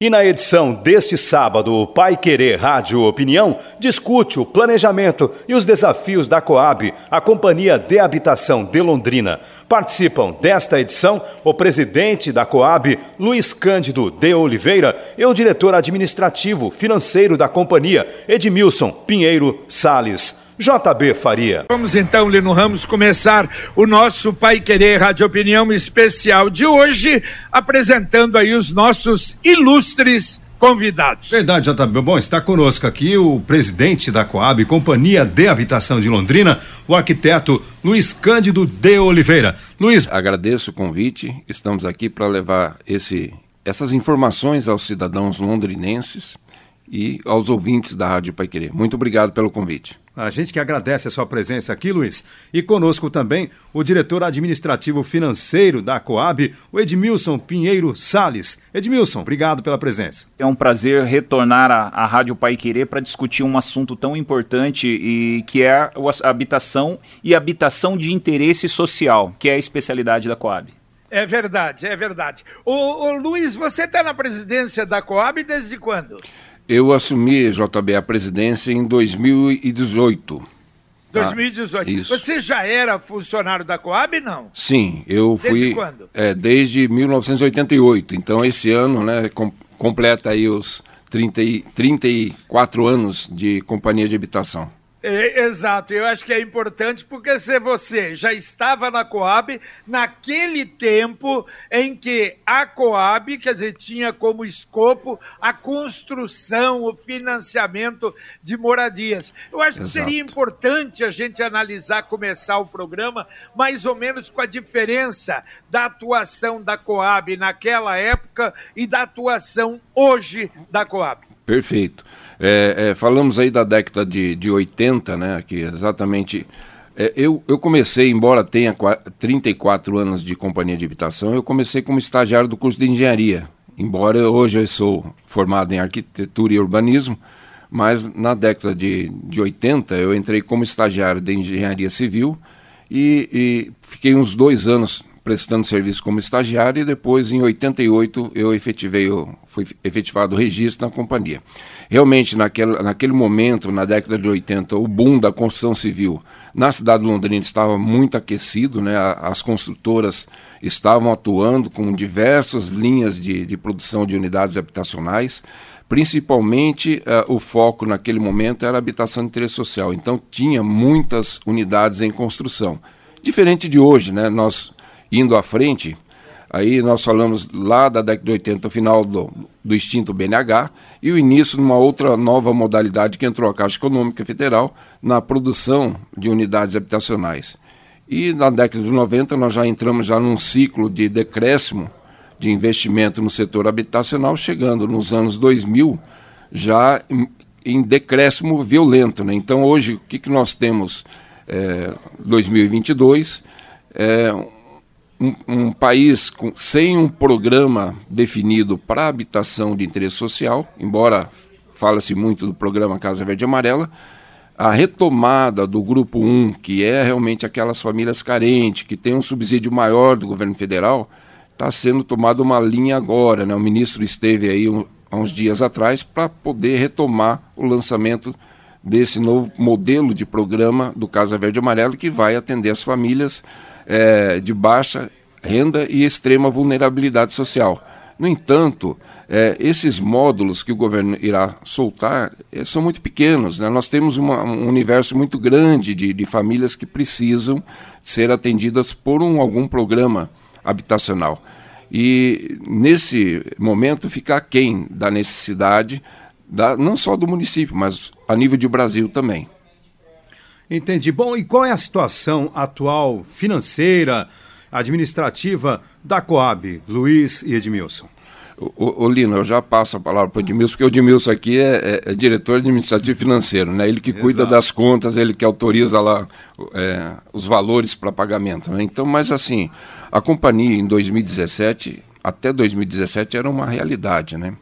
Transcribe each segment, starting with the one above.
E na edição deste sábado, o Pai Querer Rádio Opinião discute o planejamento e os desafios da Coab, a Companhia de Habitação de Londrina. Participam desta edição o presidente da Coab, Luiz Cândido de Oliveira, e o diretor administrativo financeiro da companhia, Edmilson Pinheiro Sales. JB Faria. Vamos então, Lino Ramos, começar o nosso Pai Querer Rádio Opinião especial de hoje, apresentando aí os nossos ilustres convidados. Verdade, JB. Bom, está conosco aqui o presidente da Coab, Companhia de Habitação de Londrina, o arquiteto Luiz Cândido de Oliveira. Luiz. Agradeço o convite. Estamos aqui para levar esse, essas informações aos cidadãos londrinenses e aos ouvintes da Rádio Pai Querer. Muito obrigado pelo convite. A gente que agradece a sua presença aqui, Luiz. E conosco também o diretor administrativo financeiro da Coab, o Edmilson Pinheiro Sales. Edmilson, obrigado pela presença. É um prazer retornar à, à Rádio Pai Querer para discutir um assunto tão importante e que é a habitação e habitação de interesse social, que é a especialidade da Coab. É verdade, é verdade. Ô, ô Luiz, você está na presidência da Coab desde quando? Eu assumi, JB, a presidência em 2018. 2018. Isso. Você já era funcionário da Coab, não? Sim, eu fui. Desde quando? É, desde 1988. Então, esse ano, né, com, completa aí os 30 e, 34 anos de companhia de habitação. É, exato, eu acho que é importante porque se você já estava na Coab naquele tempo em que a Coab, quer dizer, tinha como escopo a construção, o financiamento de moradias. Eu acho Exato. que seria importante a gente analisar, começar o programa, mais ou menos com a diferença da atuação da Coab naquela época e da atuação hoje da Coab. Perfeito. É, é, falamos aí da década de, de 80, né? Que exatamente. É, eu, eu comecei, embora tenha 34 anos de companhia de habitação, eu comecei como estagiário do curso de engenharia. Embora hoje eu sou formado em arquitetura e urbanismo, mas na década de, de 80 eu entrei como estagiário de engenharia civil e, e fiquei uns dois anos prestando serviço como estagiário e depois, em 88, eu efetivei, fui efetivado o registro na companhia. Realmente, naquele, naquele momento, na década de 80, o boom da construção civil na cidade de Londrina estava muito aquecido, né? as construtoras estavam atuando com diversas linhas de, de produção de unidades habitacionais. Principalmente uh, o foco naquele momento era a habitação de interesse social, então tinha muitas unidades em construção. Diferente de hoje, né? nós indo à frente, aí nós falamos lá da década de 80, final do, do extinto BNH, e o início de uma outra nova modalidade que entrou a Caixa Econômica Federal na produção de unidades habitacionais. E na década de 90 nós já entramos já num ciclo de decréscimo de investimento no setor habitacional, chegando nos anos 2000 já em, em decréscimo violento. Né? Então hoje o que, que nós temos é, 2022 é um, um país com, sem um programa definido para habitação de interesse social, embora fala-se muito do programa Casa Verde e Amarela, a retomada do grupo 1, que é realmente aquelas famílias carentes, que tem um subsídio maior do governo federal, está sendo tomada uma linha agora. Né? O ministro esteve aí um, há uns dias atrás para poder retomar o lançamento desse novo modelo de programa do Casa Verde e Amarelo, que vai atender as famílias é, de baixa renda e extrema vulnerabilidade social. No entanto, é, esses módulos que o governo irá soltar é, são muito pequenos. Né? Nós temos uma, um universo muito grande de, de, famílias que precisam ser atendidas por um, algum programa habitacional. E nesse momento fica aquém da necessidade, da, não só do município, mas a nível de Brasil também. Entendi. Bom, e qual é a situação atual financeira, administrativa da Coab, Luiz e Edmilson? Ô, ô, Lino, eu já passo a palavra para o Edmilson, porque o Edmilson aqui é, é, é, diretor administrativo financeiro, né? Ele que cuida Exato. das contas, ele que autoriza lá é, os valores para pagamento. Né? Então, mas assim, a companhia em 2017, até 2017 era uma realidade, né?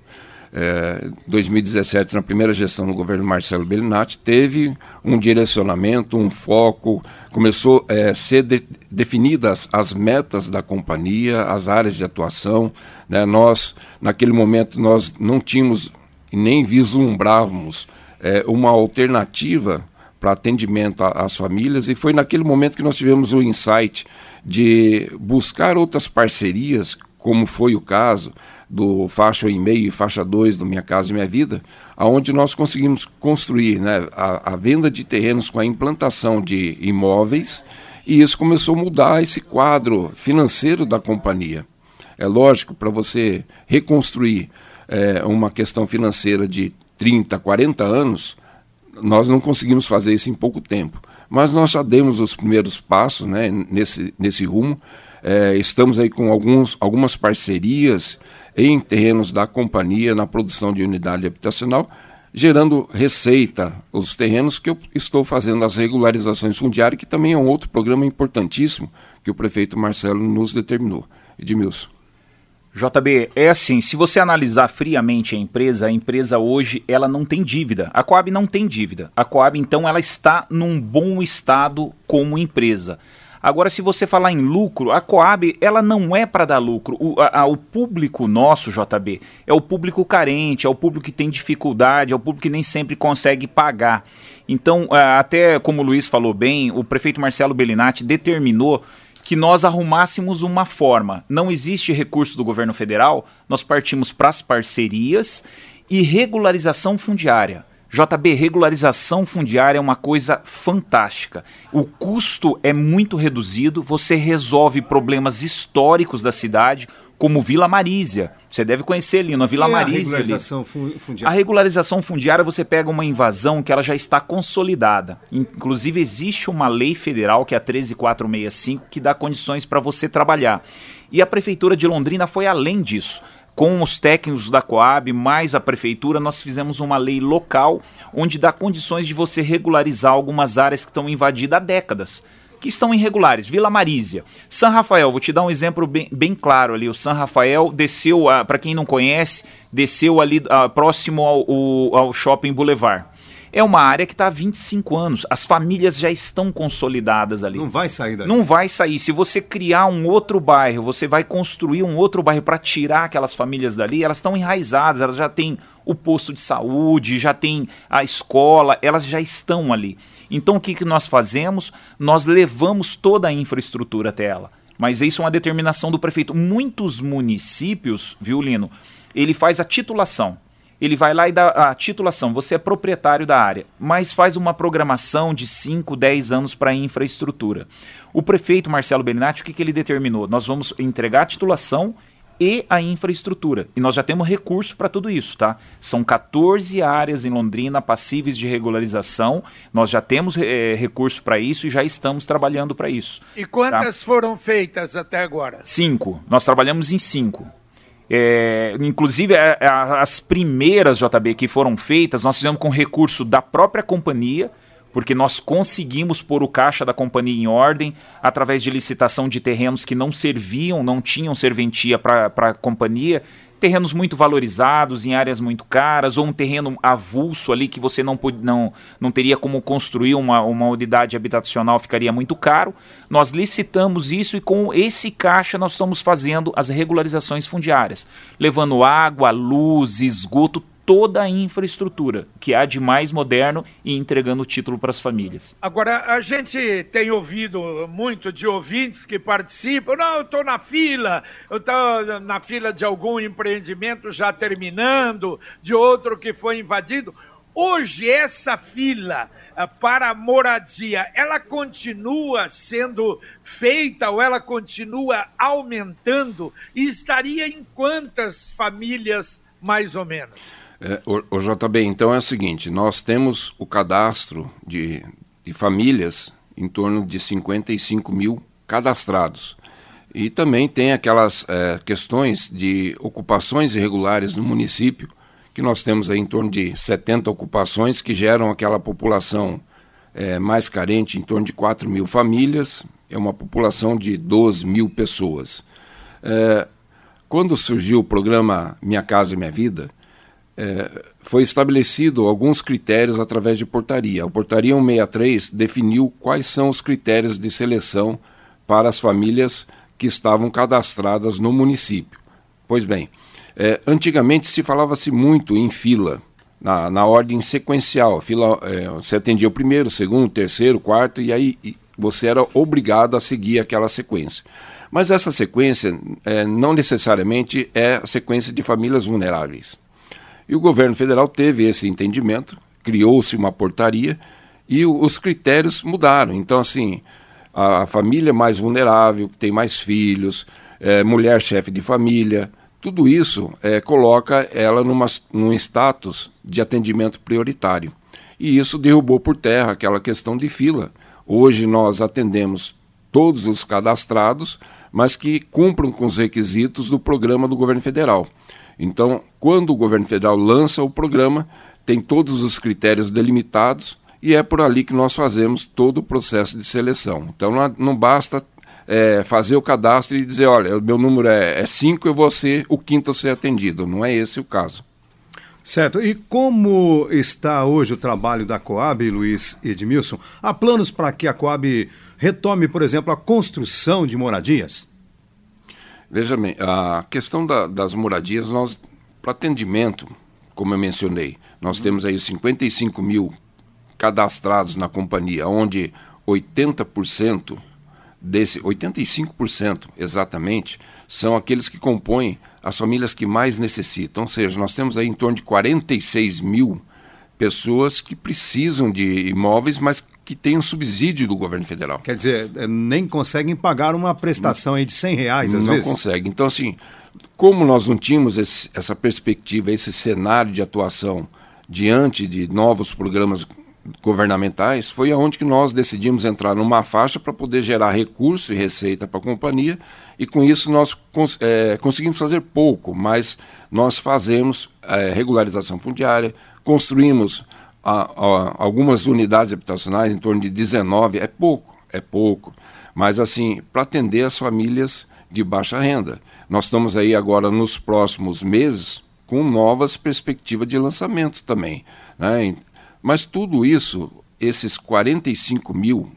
É, 2017, na primeira gestão do governo Marcelo Bellinati, teve um direcionamento, um foco, começou a é, ser de, definidas as metas da companhia, as áreas de atuação. Né? Nós, naquele momento, nós não tínhamos e nem vislumbrávamos é, uma alternativa para atendimento às famílias e foi naquele momento que nós tivemos o insight de buscar outras parcerias, como foi o caso do faixa 1,5 e faixa 2 do Minha Casa e Minha Vida, aonde nós conseguimos construir né, a, a, venda de terrenos com a implantação de imóveis e isso começou a mudar esse quadro financeiro da companhia. É lógico, para você reconstruir é, uma questão financeira de 30, 40 anos, nós não conseguimos fazer isso em pouco tempo. Mas nós já demos os primeiros passos né, nesse, nesse rumo. É, estamos aí com alguns, algumas parcerias em terrenos da companhia na produção de unidade habitacional, gerando receita os terrenos que eu estou fazendo as regularizações fundiárias, que também é um outro programa importantíssimo que o prefeito Marcelo nos determinou. Edmilson. JB, é assim, se você analisar friamente a empresa, a empresa hoje ela não tem dívida. A Coab não tem dívida. A Coab então ela está num bom estado como empresa. Agora, se você falar em lucro, a Coab ela não é para dar lucro. O, a, a, o público nosso, JB, é o público carente, é o público que tem dificuldade, é o público que nem sempre consegue pagar. Então, até como o Luiz falou bem, o prefeito Marcelo Bellinati determinou que nós arrumássemos uma forma. Não existe recurso do governo federal, nós partimos para as parcerias e regularização fundiária. JB, regularização fundiária é uma coisa fantástica. O custo é muito reduzido, você resolve problemas históricos da cidade, como Vila Marísia. Você deve conhecer, Lino, a Vila e Marísia. A regularização ali. fundiária? A regularização fundiária, você pega uma invasão que ela já está consolidada. Inclusive, existe uma lei federal, que é a 13465, que dá condições para você trabalhar. E a Prefeitura de Londrina foi além disso com os técnicos da Coab, mais a prefeitura, nós fizemos uma lei local onde dá condições de você regularizar algumas áreas que estão invadidas há décadas, que estão irregulares. Vila Marísia, San Rafael, vou te dar um exemplo bem, bem claro ali. O San Rafael desceu, para quem não conhece, desceu ali uh, próximo ao, ao Shopping Boulevard. É uma área que está há 25 anos. As famílias já estão consolidadas ali. Não vai sair dali. Não vai sair. Se você criar um outro bairro, você vai construir um outro bairro para tirar aquelas famílias dali, elas estão enraizadas, elas já têm o posto de saúde, já tem a escola, elas já estão ali. Então o que, que nós fazemos? Nós levamos toda a infraestrutura até ela. Mas isso é uma determinação do prefeito. Muitos municípios, viu, Lino, ele faz a titulação ele vai lá e dá a titulação, você é proprietário da área, mas faz uma programação de 5, 10 anos para a infraestrutura. O prefeito Marcelo Beninati, o que, que ele determinou? Nós vamos entregar a titulação e a infraestrutura. E nós já temos recurso para tudo isso, tá? São 14 áreas em Londrina passíveis de regularização. Nós já temos é, recurso para isso e já estamos trabalhando para isso. E quantas tá? foram feitas até agora? Cinco. Nós trabalhamos em cinco. É, inclusive, a, a, as primeiras JB que foram feitas, nós fizemos com recurso da própria companhia, porque nós conseguimos pôr o caixa da companhia em ordem através de licitação de terrenos que não serviam, não tinham serventia para a companhia terrenos muito valorizados, em áreas muito caras, ou um terreno avulso ali que você não, não, não teria como construir uma, uma unidade habitacional, ficaria muito caro. Nós licitamos isso e com esse caixa nós estamos fazendo as regularizações fundiárias, levando água, luz, esgoto, toda a infraestrutura que há de mais moderno e entregando o título para as famílias. Agora, a gente tem ouvido muito de ouvintes que participam, não, eu estou na fila, eu estou na fila de algum empreendimento já terminando, de outro que foi invadido. Hoje, essa fila eh, para moradia, ela continua sendo feita ou ela continua aumentando? E estaria em quantas famílias, mais ou menos? É, o, o, JB, então é o seguinte: nós temos o cadastro de, de famílias em torno de 55 mil cadastrados. E também tem aquelas é, questões de ocupações irregulares no município, que nós temos aí em torno de 70 ocupações que geram aquela população é, mais carente, em torno de 4 mil famílias, é uma população de 12 mil pessoas. É, quando surgiu o programa Minha Casa Minha Vida, é, foi estabelecido alguns critérios através de portaria. A portaria 163 definiu quais são os critérios de seleção para as famílias que estavam cadastradas no município. Pois bem, é, antigamente se falava-se muito em fila, na, na ordem sequencial. Fila, é, você atendia o primeiro, segundo, terceiro, quarto, e aí você era obrigado a seguir aquela sequência. Mas essa sequência é, não necessariamente é a sequência de famílias vulneráveis. E o governo federal teve esse entendimento, criou-se uma portaria e os critérios mudaram. Então, assim, a, a, família mais vulnerável, que tem mais filhos, é, mulher chefe de família, tudo isso é, coloca ela numa, num status de atendimento prioritário. E isso derrubou por terra aquela questão de fila. Hoje nós atendemos todos os cadastrados, mas que cumpram com os requisitos do programa do governo federal. Então, quando o governo federal lança o programa, tem todos os critérios delimitados e é por ali que nós fazemos todo o processo de seleção. Então, não, basta é, fazer o cadastro e dizer: olha, meu número é 5, é eu vou ser o quinto a ser atendido. Não é esse o caso. Certo. E como está hoje o trabalho da Coab, Luiz Edmilson? Há planos para que a Coab retome, por exemplo, a construção de moradias? Veja bem, a questão da, das moradias, nós, para atendimento, como eu mencionei, nós uhum. temos aí 55 mil cadastrados na companhia, onde 80% desse, 85% exatamente, são aqueles que compõem as famílias que mais necessitam. Ou seja, nós temos aí em torno de 46 mil pessoas que precisam de imóveis, mas que tem um subsídio do governo federal. Quer dizer, é, nem conseguem pagar uma prestação aí de 100 reais, às não vezes? Não consegue. Então, assim, como nós não tínhamos esse, essa perspectiva, esse cenário de atuação diante de novos programas governamentais, foi aonde que nós decidimos entrar numa faixa para poder gerar recurso e receita para a companhia, e com isso nós cons é, conseguimos fazer pouco, mas nós fazemos é, regularização fundiária, construímos a, a, algumas unidades habitacionais, em torno de 19, é pouco, é pouco. Mas, assim, para atender as famílias de baixa renda. Nós estamos aí agora, nos próximos meses, com novas perspectivas de lançamento também. Né? Mas tudo isso, esses 45 mil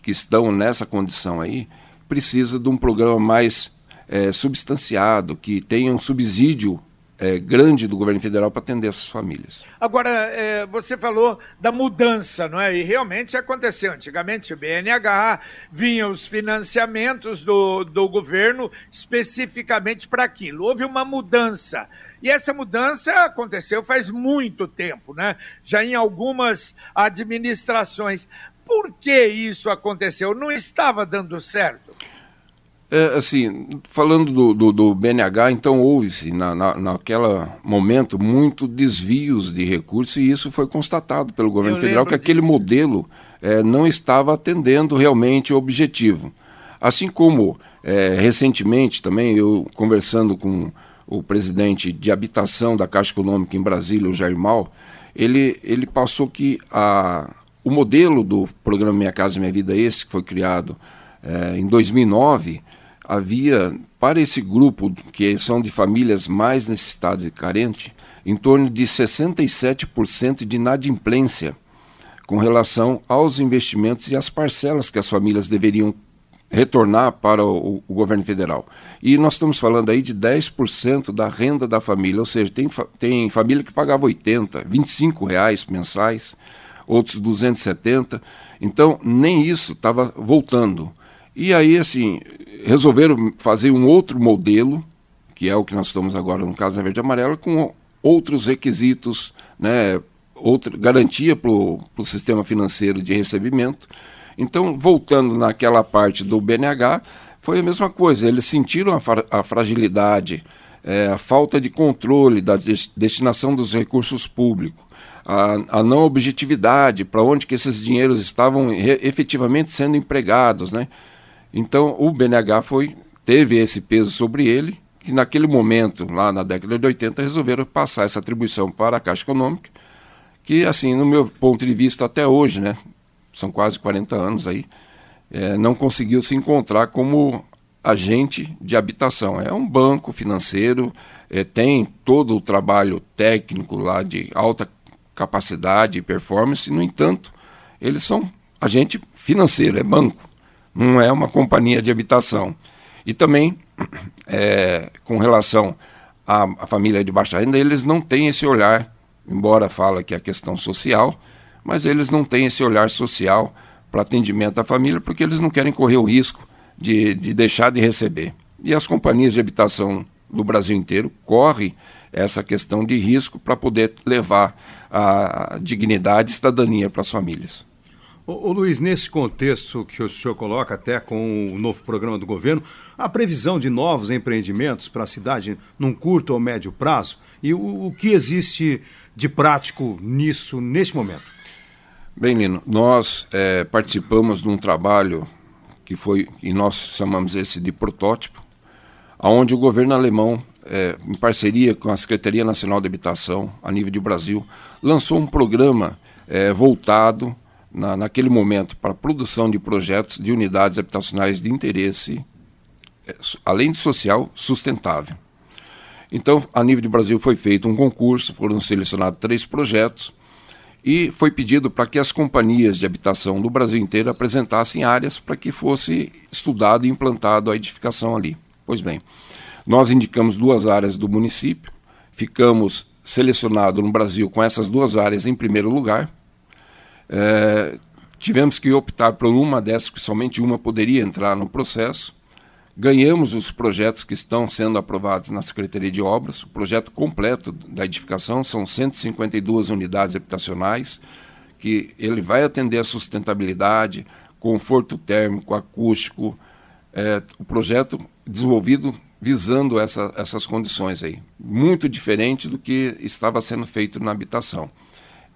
que estão nessa condição aí, precisa de um programa mais é, substanciado, que tenha um subsídio é, grande do governo federal para atender essas famílias. Agora, é, você falou da mudança, não é? E realmente aconteceu. Antigamente o BNH vinha os financiamentos do, do governo especificamente para aquilo. Houve uma mudança. E essa mudança aconteceu faz muito tempo, né? Já em algumas administrações. Por que isso aconteceu? Não estava dando certo? É, assim, falando do, do, do BNH, então houve-se na, na, naquela momento muito desvios de recursos e isso foi constatado pelo governo Eu federal que aquele disso. modelo é, não estava atendendo realmente o objetivo. Assim como é, recentemente também eu conversando com o presidente de habitação da Caixa Econômica em Brasília, o Jair Mal, ele, ele passou que a, o modelo do programa Minha Casa Minha Vida, esse que foi criado é, em 2009, havia, para esse grupo, que são de famílias mais necessitadas e carentes, em torno de 67% de inadimplência com relação aos investimentos e às parcelas que as famílias deveriam retornar para o, o, governo federal. E nós estamos falando aí de 10% da renda da família, ou seja, tem, tem família que pagava 80, 25 reais mensais, outros 270. Então, nem isso estava voltando. E aí, assim, resolveram fazer um outro modelo, que é o que nós estamos agora no caso da Verde Amarela, com outros requisitos, né, outra garantia para o sistema financeiro de recebimento. Então, voltando naquela parte do BNH, foi a mesma coisa. Eles sentiram a, a fragilidade, é, a falta de controle da destinação dos recursos públicos, a, a não objetividade para onde que esses dinheiros estavam efetivamente sendo empregados, né? Então, o BNH foi teve esse peso sobre ele, que naquele momento, lá na década de 80, resolveram passar essa atribuição para a Caixa Econômica, que, assim, no meu ponto de vista até hoje, né, são quase 40 anos aí, é, não conseguiu se encontrar como agente de habitação. É um banco financeiro, é, tem todo o trabalho técnico lá de alta capacidade e performance, no entanto, eles são agente financeiro, é banco, não é uma companhia de habitação. E também, é, com relação à, à, família de baixa renda, eles não têm esse olhar, embora fala que é questão social, mas eles não têm esse olhar social para atendimento à família, porque eles não querem correr o risco de, de deixar de receber. E as companhias de habitação do Brasil inteiro correm essa questão de risco para poder levar a dignidade e cidadania para as famílias. Ô, ô, Luiz, nesse contexto que o senhor coloca, até com o novo programa do governo, a previsão de novos empreendimentos para a cidade num curto ou médio prazo e o, o que existe de prático nisso neste momento? Bem, Lino, nós é, participamos de um trabalho que foi, e nós chamamos esse de protótipo, onde o governo alemão, é, em parceria com a Secretaria Nacional de Habitação, a nível de Brasil, lançou um programa é, voltado na, naquele momento para a produção de projetos de unidades habitacionais de interesse, é, além de social, sustentável. Então, a nível de Brasil foi feito um concurso, foram selecionados três projetos e foi pedido para que as companhias de habitação do Brasil inteiro apresentassem áreas para que fosse estudado e implantado a edificação ali. Pois bem, nós indicamos duas áreas do município, ficamos selecionados no Brasil com essas duas áreas em primeiro lugar, é, tivemos que optar por uma dessas, que somente uma poderia entrar no processo. Ganhamos os projetos que estão sendo aprovados na Secretaria de Obras. O projeto completo da edificação são 152 unidades habitacionais, que ele vai atender a sustentabilidade, conforto térmico, acústico. É, o projeto desenvolvido visando essa, essas condições aí. Muito diferente do que estava sendo feito na habitação.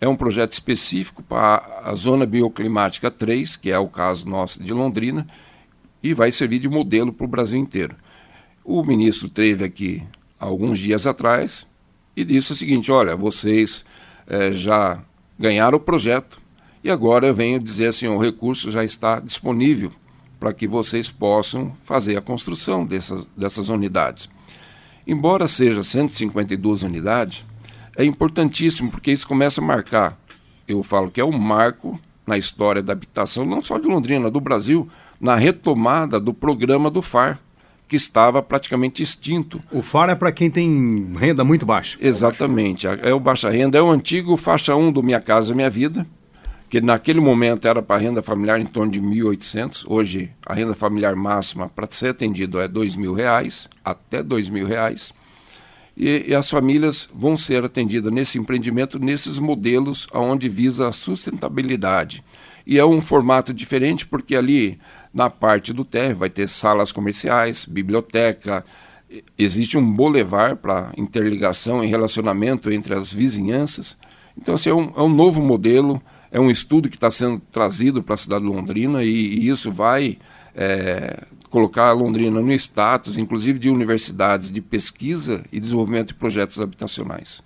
É um projeto específico para a zona bioclimática 3, que é o caso nosso de Londrina, e vai servir de modelo para o Brasil inteiro. O ministro teve aqui alguns dias atrás e disse o seguinte: olha, vocês é, já ganharam o projeto e agora eu venho dizer assim: o recurso já está disponível para que vocês possam fazer a construção dessas, dessas unidades. Embora seja 152 unidades, é importantíssimo, porque isso começa a marcar. Eu falo que é um marco na história da habitação, não só de Londrina, do Brasil, na retomada do programa do FAR, que estava praticamente extinto. O FAR é para quem tem renda muito baixa. Exatamente, é o baixa renda, é o antigo faixa 1 do Minha Casa Minha Vida, que naquele momento era para renda familiar em torno de 1.800, hoje a renda familiar máxima para ser atendido é R$ 2.000, até R$ 2.000 e, e, as famílias vão ser atendidas nesse empreendimento, nesses modelos onde visa a sustentabilidade. E é um formato diferente porque ali na parte do térreo vai ter salas comerciais, biblioteca, existe um bolevar para interligação e relacionamento entre as vizinhanças. Então, assim, é, um, é um novo modelo, é um estudo que está sendo trazido para a cidade de Londrina e, e isso vai é, colocar Londrina no status, inclusive de universidades de pesquisa e desenvolvimento de projetos habitacionais.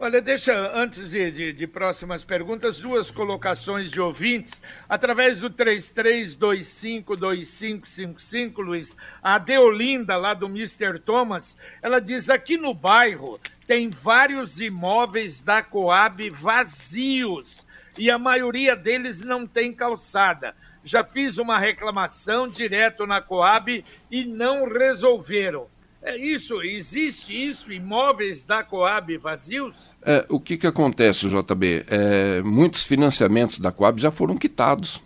Olha, deixa, antes de, de, de, próximas perguntas, duas colocações de ouvintes. Através do 33252555, Luiz, a Deolinda, lá do Mr. Thomas, ela diz: aqui no bairro tem vários imóveis da Coab vazios e a maioria deles não tem calçada já fiz uma reclamação direto na Coab e não resolveram. É isso, existe isso, imóveis da Coab vazios? É, o que, que acontece, JB? É, muitos financiamentos da Coab já foram quitados.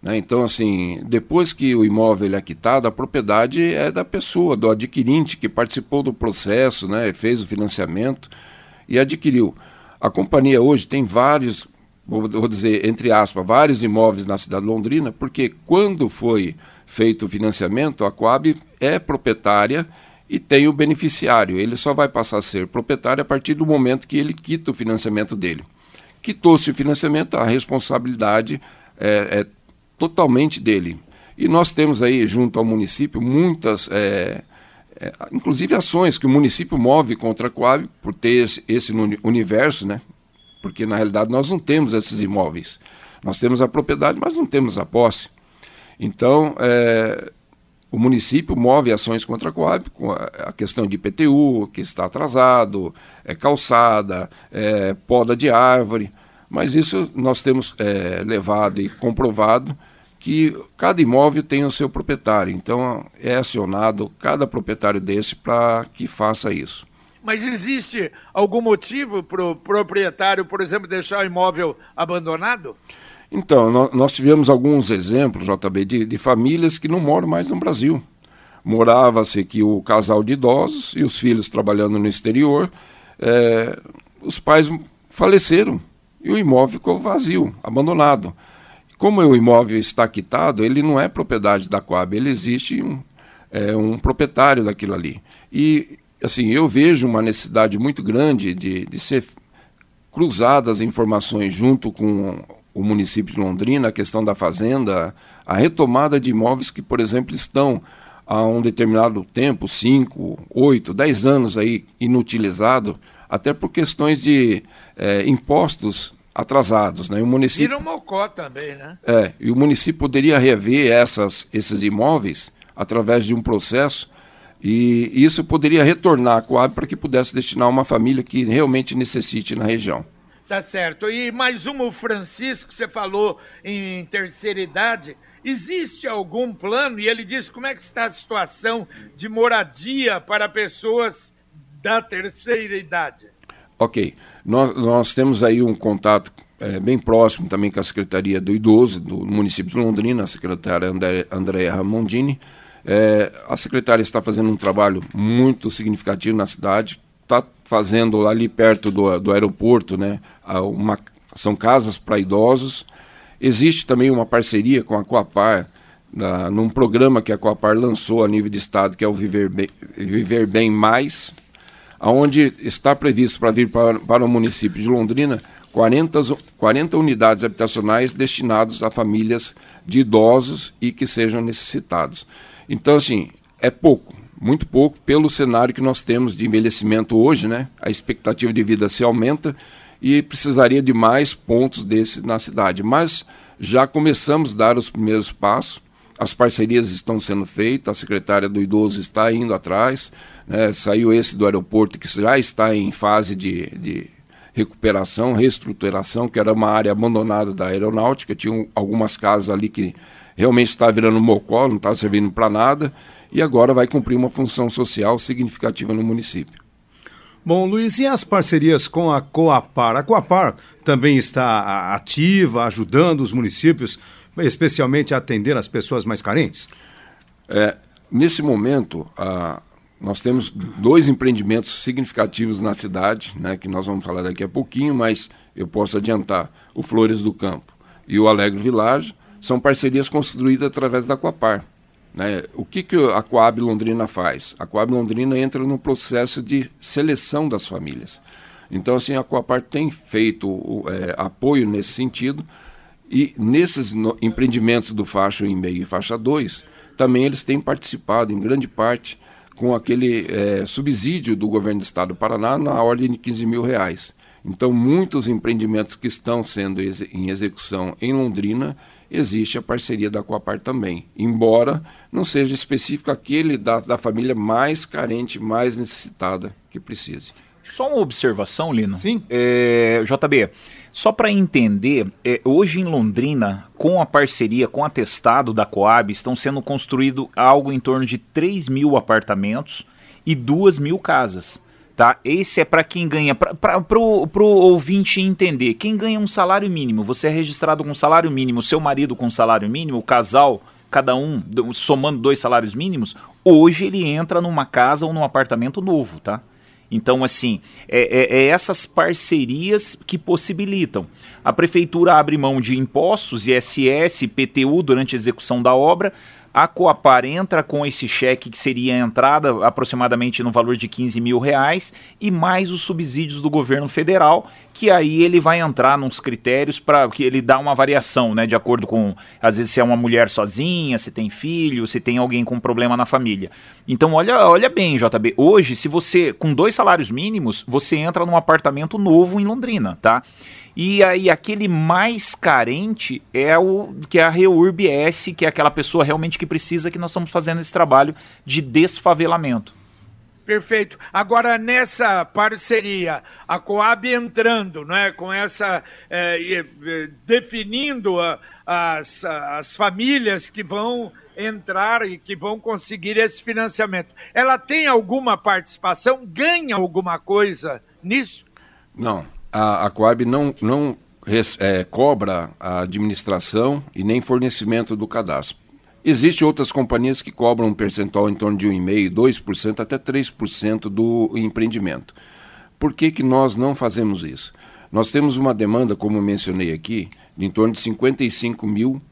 Né? Então, assim, depois que o imóvel é quitado, a propriedade é da pessoa, do adquirente que participou do processo, né? fez o financiamento e adquiriu. A companhia hoje tem vários vou dizer, entre aspas, vários imóveis na cidade de Londrina, porque quando foi feito o financiamento, a Coab é proprietária e tem o beneficiário. Ele só vai passar a ser proprietário a partir do momento que ele quita o financiamento dele. Quitou-se o financiamento, a responsabilidade é, é totalmente dele. E nós temos aí, junto ao município, muitas, é, é, inclusive ações que o município move contra a Coab por ter esse, esse universo, né? Porque na realidade nós não temos esses imóveis. Nós temos a propriedade, mas não temos a posse. Então, é, o município move ações contra a Coab com a, questão de IPTU, que está atrasado, é calçada, é, poda de árvore. Mas isso nós temos é, levado e comprovado que cada imóvel tem o seu proprietário. Então é acionado cada proprietário desse para que faça isso. Mas existe algum motivo para o proprietário, por exemplo, deixar o imóvel abandonado? Então, nós, tivemos alguns exemplos, JB, de, de famílias que não moram mais no Brasil. Morava-se aqui o casal de idosos e os filhos trabalhando no exterior. É, os pais faleceram e o imóvel ficou vazio, abandonado. Como o imóvel está quitado, ele não é propriedade da Coab, ele existe um, é, um proprietário daquilo ali. E, assim, eu vejo uma necessidade muito grande de, de ser cruzadas informações junto com o município de Londrina, a questão da fazenda, a retomada de imóveis que, por exemplo, estão há um determinado tempo, 5, 8, 10 anos aí inutilizado, até por questões de é, impostos atrasados. Né? o município, Vira um mocó também, né? É, e o município poderia rever essas, esses imóveis através de um processo e isso poderia retornar a Coab para que pudesse destinar uma família que realmente necessite na região. Tá certo. E mais uma, o Francisco, você falou em terceira idade. Existe algum plano? E ele diz como é que está a situação de moradia para pessoas da terceira idade. Ok. Nós, nós temos aí um contato é, bem próximo também com a Secretaria do Idoso do município de Londrina, a secretária Andréa Ramondini. É, a secretária está fazendo um trabalho muito significativo na cidade, está fazendo ali perto do, do aeroporto, né, uma, são casas para idosos. Existe também uma parceria com a Coapar, na, num programa que a Coapar lançou a nível de estado, que é o Viver Bem, Viver Bem Mais, onde está previsto para vir para, para o município de Londrina 40, 40 unidades habitacionais destinadas a famílias de idosos e que sejam necessitados. Então, assim, é pouco, muito pouco, pelo cenário que nós temos de envelhecimento hoje, né? A expectativa de vida se aumenta e precisaria de mais pontos desse na cidade. Mas já começamos a dar os primeiros passos as parcerias estão sendo feitas, a secretária do Idoso está indo atrás, né, saiu esse do aeroporto que já está em fase de, de recuperação, reestruturação, que era uma área abandonada da aeronáutica, tinha algumas casas ali que realmente está virando mocó, não está servindo para nada, e agora vai cumprir uma função social significativa no município. Bom, Luiz, e as parcerias com a Coapar? A Coapar também está ativa, ajudando os municípios especialmente atender as pessoas mais carentes? É, nesse momento, a, nós temos dois empreendimentos significativos na cidade, né, que nós vamos falar daqui a pouquinho, mas eu posso adiantar. O Flores do Campo e o Alegre Village são parcerias construídas através da Coapar. Né? O que, que a Coab Londrina faz? A Coab Londrina entra no processo de seleção das famílias. Então, assim, a Coapar tem feito é, apoio nesse sentido, e nesses no, empreendimentos do faixa 1,5 e faixa 2, também eles têm participado, em grande parte, com aquele é, subsídio do governo do estado do Paraná na ordem de 15 mil reais. Então, muitos empreendimentos que estão sendo ex em execução em Londrina, existe a parceria da Coapar também, embora não seja específico aquele da, da família mais carente, mais necessitada que precise. Só uma observação, Lino. Sim. É, JB, só para entender, é, hoje em Londrina, com a parceria, com o atestado da Coab, estão sendo construídos algo em torno de 3 mil apartamentos e 2 mil casas. Tá? Esse é para quem ganha, para o ouvinte entender. Quem ganha um salário mínimo, você é registrado com salário mínimo, seu marido com salário mínimo, o casal, cada um somando dois salários mínimos, hoje ele entra numa casa ou num apartamento novo, tá? Então, assim, é, é, é, essas parcerias que possibilitam. A prefeitura abre mão de impostos, ISS, PTU durante a execução da obra. A Coapar entra com esse cheque que seria a entrada aproximadamente no valor de 15 mil reais e mais os subsídios do governo federal, que aí ele vai entrar nos critérios para que ele dá uma variação, né, de acordo com às vezes se é uma mulher sozinha, se tem filho, se tem alguém com problema na família. Então olha, olha bem, JB, hoje se você com dois salários mínimos, você entra num apartamento novo em Londrina, tá? E aí aquele mais carente é o que é a Reurb S, que é aquela pessoa realmente que precisa que nós estamos fazendo esse trabalho de desfavelamento. Perfeito. Agora, nessa parceria, a Coab entrando, né, com essa. É, definindo a, as, as famílias que vão entrar e que vão conseguir esse financiamento. Ela tem alguma participação? Ganha alguma coisa nisso? Não a, a Coab não, não é, cobra a administração e nem fornecimento do cadastro. Existem outras companhias que cobram um percentual em torno de 1,5%, 2%, até 3% do empreendimento. Por que, que nós não fazemos isso? Nós temos uma demanda, como eu mencionei aqui, de em torno de 55 mil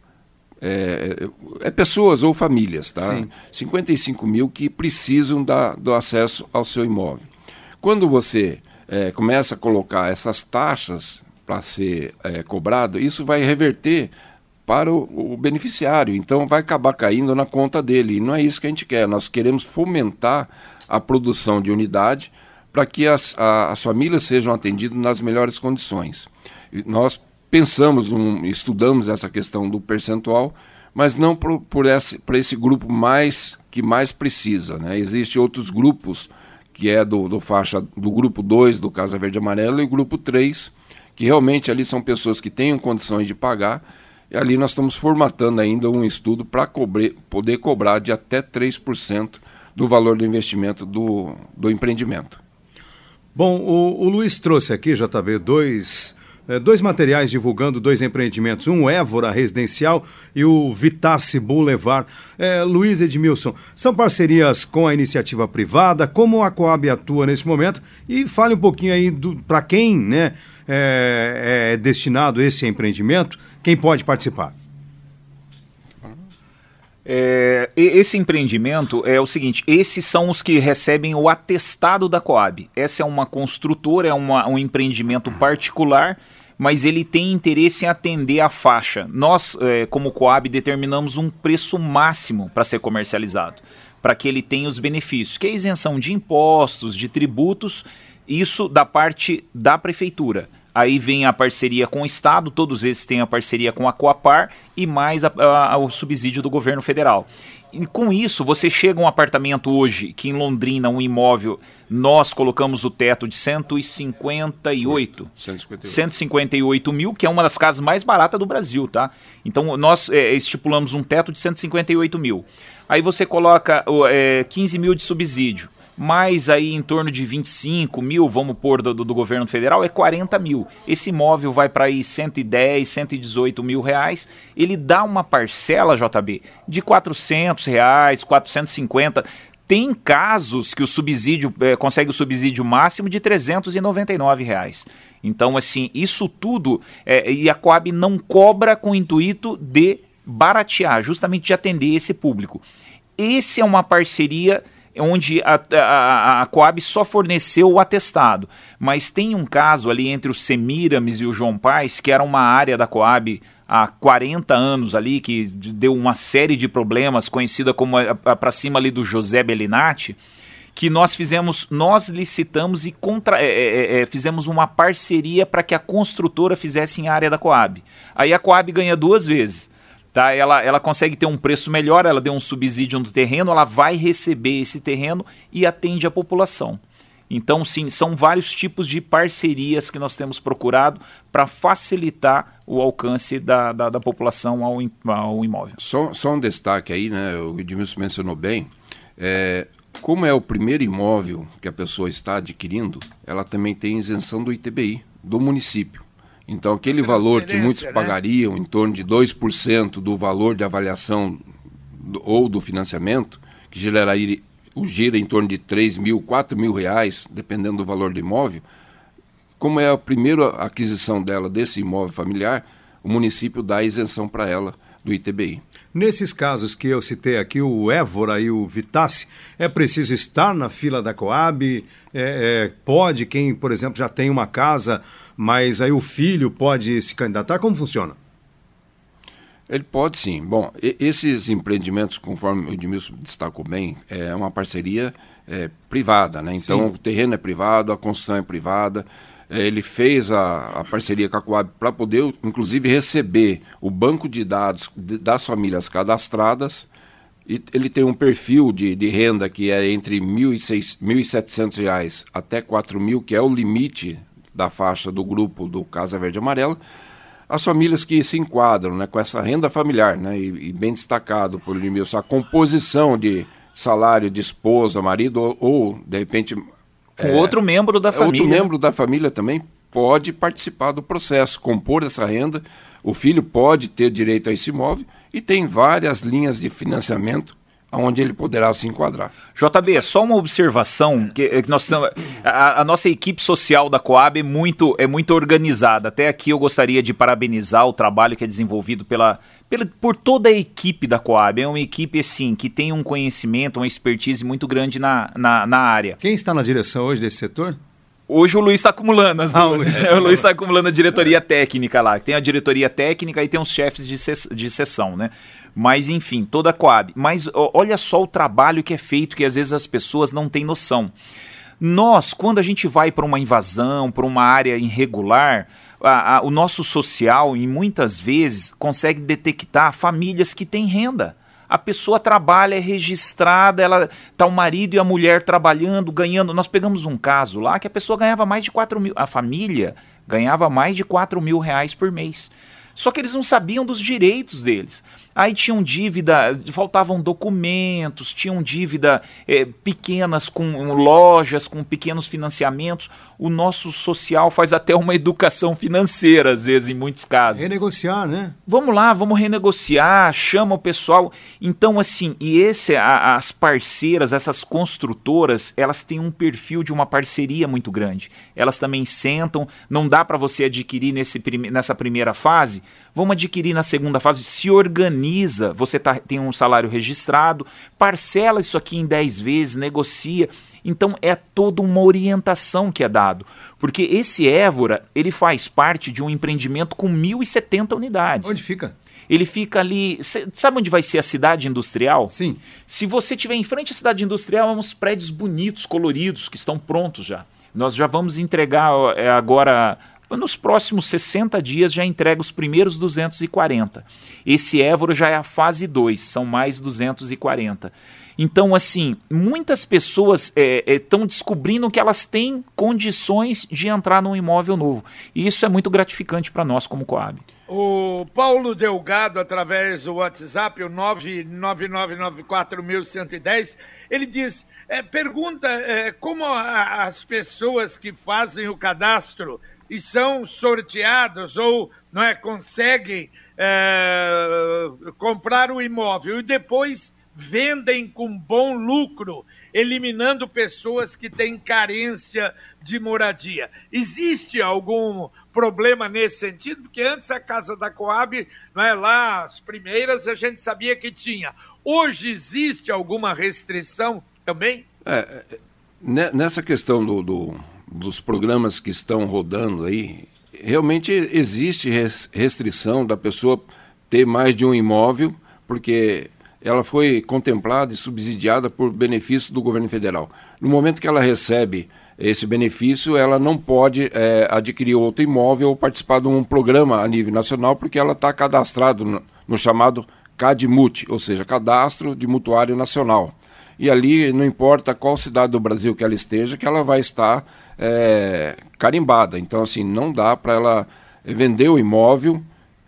é, é, pessoas ou famílias, tá? Sim. 55 mil que precisam da, do acesso ao seu imóvel. Quando você é, começa a colocar essas taxas para ser é, cobrado, isso vai reverter para o, o, beneficiário. Então vai acabar caindo na conta dele. E não é isso que a gente quer. Nós queremos fomentar a produção de unidade para que as, a, as famílias sejam atendidas nas melhores condições. E nós pensamos, um, estudamos essa questão do percentual, mas não por esse, por esse grupo mais que mais precisa. Né? Existem outros grupos que é do, do faixa do grupo 2 do Casa Verde Amarelo e o grupo 3, que realmente ali são pessoas que tenham condições de pagar. E ali nós estamos formatando ainda um estudo para poder cobrar de até 3% do valor do investimento do, do empreendimento. Bom, o, o Luiz trouxe aqui, JB, dois dois materiais divulgando dois empreendimentos, um Évora Residencial e o Vitasse Boulevard. É, Luiz Edmilson, são parcerias com a iniciativa privada, como a Coab atua nesse momento e fale um pouquinho aí para quem né, é, é destinado esse empreendimento, quem pode participar. É, esse empreendimento é o seguinte: esses são os que recebem o atestado da Coab. Essa é uma construtora, é uma, um empreendimento particular mas ele tem interesse em atender a faixa. Nós, é, como Coab, determinamos um preço máximo para ser comercializado, para que ele tenha os benefícios, que é isenção de impostos, de tributos, isso da parte da prefeitura. Aí vem a parceria com o Estado, todos esses têm a parceria com a Coapar e mais a, a, o subsídio do governo federal. E com isso, você chega a um apartamento hoje, que em Londrina, um imóvel, nós colocamos o teto de 158, 158. 158 mil, que é uma das casas mais baratas do Brasil, tá? Então, nós é, estipulamos um teto de 158 mil. Aí você coloca é, 15 mil de subsídio mais aí em torno de 25 mil, vamos pôr do, do governo federal, é 40 mil. Esse imóvel vai para aí 110, 118 mil reais. Ele dá uma parcela, JB, de 400 reais, 450. Tem casos que o subsídio é, consegue o subsídio máximo de 399 reais. Então, assim, isso tudo é, e a Coab não cobra com o intuito de baratear, justamente de atender esse público. Esse é uma parceria onde a, a, a, Coab só forneceu o atestado. Mas tem um caso ali entre o Semiramis e o João Paz, que era uma área da Coab há 40 anos ali, que deu uma série de problemas, conhecida como para cima ali do José Bellinati, que nós fizemos, nós licitamos e contra, é, é, é, fizemos uma parceria para que a construtora fizesse em área da Coab. Aí a Coab ganha duas vezes tá? Ela, ela consegue ter um preço melhor, ela deu um subsídio no terreno, ela vai receber esse terreno e atende a população. Então, sim, são vários tipos de parcerias que nós temos procurado para facilitar o alcance da, da, da, população ao, ao imóvel. Só, só um destaque aí, né? O Edmilson mencionou bem. É, como é o primeiro imóvel que a pessoa está adquirindo, ela também tem isenção do ITBI do município. Então, aquele valor que muitos né? pagariam, em torno de 2% do valor de avaliação do, ou do financiamento, que geraria, gira em torno de 3 mil, 4 mil reais, dependendo do valor do imóvel, como é a primeira aquisição dela desse imóvel familiar, o município dá isenção para ela do ITBI. Nesses casos que eu citei aqui, o Évora e o Vitasse, é preciso estar na fila da Coab? É, é, pode, quem, por exemplo, já tem uma casa, mas aí o filho pode se candidatar? Como funciona? Ele pode sim. Bom, esses empreendimentos, conforme o Edmilson destacou bem, é uma parceria é, privada, né? Então sim. o terreno é privado, a construção é privada. É, ele fez a, a, parceria com a Coab para poder, inclusive, receber o banco de dados das famílias cadastradas. E ele tem um perfil de, de renda que é entre R$ 1.700 até R$ 4.000, que é o limite da faixa do grupo do Casa Verde Amarelo. As famílias que se enquadram né, com essa renda familiar, né, e, e bem destacado por Limilson, a composição de salário de esposa, marido, ou, ou de repente com é, outro membro da família. Outro membro da família também pode participar do processo, compor essa renda. O filho pode ter direito a esse imóvel e tem várias linhas de financiamento onde ele poderá se enquadrar. JB, só uma observação que, que nós a, a, nossa equipe social da Coab é muito é muito organizada. Até aqui eu gostaria de parabenizar o trabalho que é desenvolvido pela, pela por toda a equipe da Coab. É uma equipe assim que tem um conhecimento, uma expertise muito grande na, na, na área. Quem está na direção hoje desse setor? Hoje o Luiz está acumulando as ah, duas. o Luiz está acumulando a diretoria técnica lá. Tem a diretoria técnica e tem os chefes de, de sessão, né? Mas, enfim, toda a Coab. Mas olha só o trabalho que é feito, que às vezes as pessoas não têm noção. Nós, quando a gente vai para uma invasão, para uma área irregular, a, a, o nosso social, e muitas vezes, consegue detectar famílias que têm renda. A pessoa trabalha, é registrada, ela tá o marido e a mulher trabalhando, ganhando. Nós pegamos um caso lá que a pessoa ganhava mais de 4 mil, a família ganhava mais de 4 mil reais por mês. Só que eles não sabiam dos direitos deles. Aí tinham dívida, faltavam documentos, tinham dívida é, pequenas com lojas, com pequenos financiamentos. O nosso social faz até uma educação financeira, às vezes, em muitos casos. Renegociar, né? Vamos lá, vamos renegociar, chama o pessoal. Então, assim, e esse, a, as parceiras, essas construtoras, elas têm um perfil de uma parceria muito grande. Elas também sentam, não dá para você adquirir nesse, nessa primeira fase Vamos adquirir na segunda fase, se organiza, você tá, tem um salário registrado, parcela isso aqui em 10 vezes, negocia. Então é toda uma orientação que é dado. Porque esse Évora, ele faz parte de um empreendimento com 1.070 unidades. Onde fica? Ele fica ali. Sabe onde vai ser a cidade industrial? Sim. Se você tiver em frente à cidade industrial, há uns prédios bonitos, coloridos, que estão prontos já. Nós já vamos entregar é, agora nos próximos 60 dias já entrega os primeiros 240. Esse Évora já é a fase 2, são mais 240. Então, assim, muitas pessoas estão é, é, descobrindo que elas têm condições de entrar num imóvel novo. E isso é muito gratificante para nós como Coab. O Paulo Delgado, através do WhatsApp, o 99994110, ele diz, é, pergunta é, como a, as pessoas que fazem o cadastro e são sorteados ou não é, conseguem é, comprar o imóvel e depois vendem com bom lucro, eliminando pessoas que têm carência de moradia. Existe algum problema nesse sentido? Porque antes a casa da Coab, não é, lá as primeiras a gente sabia que tinha. Hoje existe alguma restrição também? É, é nessa questão do, do dos programas que estão rodando aí, realmente existe restrição da pessoa ter mais de um imóvel, porque ela foi contemplada e subsidiada por benefício do governo federal. No momento que ela recebe esse benefício, ela não pode é, adquirir outro imóvel ou participar de um programa a nível nacional, porque ela está cadastrado no, no chamado CADMUT, ou seja, Cadastro de Mutuário Nacional e ali não importa qual cidade do Brasil que ela esteja, que ela vai estar é, carimbada. Então, assim, não dá para ela vender o imóvel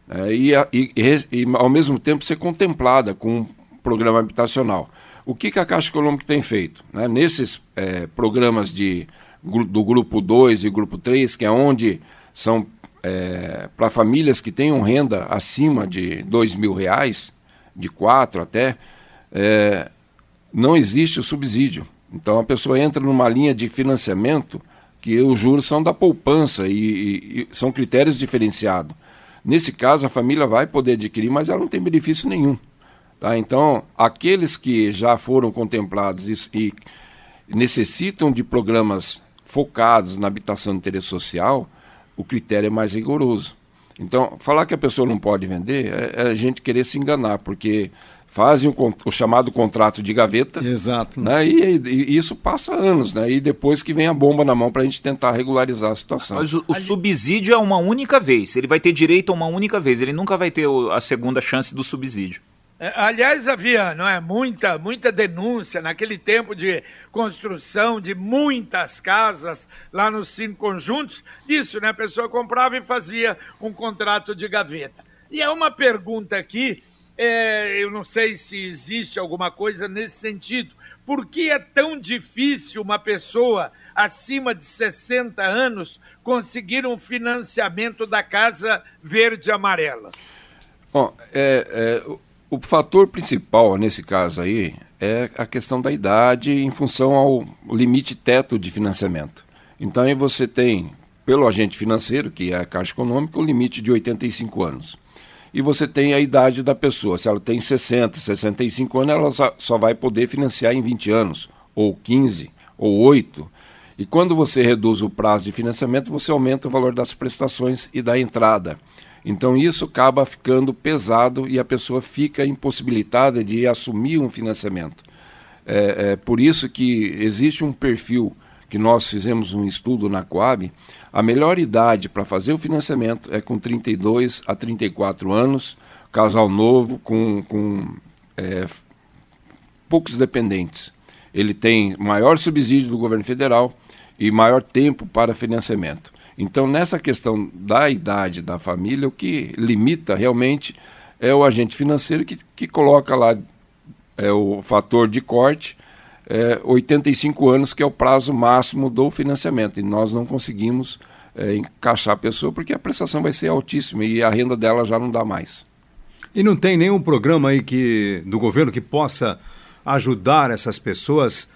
é, e, e, e, ao mesmo tempo, ser contemplada com um programa habitacional. O que, que a Caixa Econômica tem feito? Né? Nesses é, programas de, do grupo 2 e grupo 3, que é onde são é, para famílias que tenham renda acima de dois mil reais, de quatro até, é, não existe o subsídio. Então a pessoa entra numa linha de financiamento que os juros são da poupança e, e, e são critérios diferenciados. Nesse caso, a família vai poder adquirir, mas ela não tem benefício nenhum. Tá? Então, aqueles que já foram contemplados e, e necessitam de programas focados na habitação de interesse social, o critério é mais rigoroso. Então, falar que a pessoa não pode vender é, é a gente querer se enganar, porque fazem o, o, chamado contrato de gaveta. Exato. Né? E, e, isso passa anos, né? E depois que vem a bomba na mão para a gente tentar regularizar a situação. Mas o, o, subsídio é uma única vez. Ele vai ter direito a uma única vez. Ele nunca vai ter a segunda chance do subsídio. É, aliás, havia não é, muita, muita denúncia naquele tempo de construção de muitas casas lá nos cinco conjuntos. Isso, né? A pessoa comprava e fazia um contrato de gaveta. E é uma pergunta aqui, é, eu não sei se existe alguma coisa nesse sentido. Por que é tão difícil uma pessoa acima de 60 anos conseguir um financiamento da Casa Verde Amarela? Bom, é, é, o fator principal nesse caso aí é a questão da idade em função ao limite teto de financiamento. Então aí você tem, pelo agente financeiro, que é a Caixa Econômica, o limite de 85 anos. E você tem a idade da pessoa. Se ela tem 60, 65 anos, ela só vai poder financiar em 20 anos, ou 15, ou 8. E quando você reduz o prazo de financiamento, você aumenta o valor das prestações e da entrada. Então isso acaba ficando pesado e a pessoa fica impossibilitada de assumir um financiamento. É, é por isso que existe um perfil que nós fizemos um estudo na Coab, a melhor idade para fazer o financiamento é com 32 a 34 anos, casal novo com, com é, poucos dependentes. Ele tem maior subsídio do governo federal e maior tempo para financiamento. Então, nessa questão da idade da família, o que limita realmente é o agente financeiro que, que coloca lá é, o fator de corte, é, 85 anos, que é o prazo máximo do financiamento. E nós não conseguimos é, encaixar a pessoa porque a prestação vai ser altíssima e a renda dela já não dá mais. E não tem nenhum programa aí que, do governo que possa ajudar essas pessoas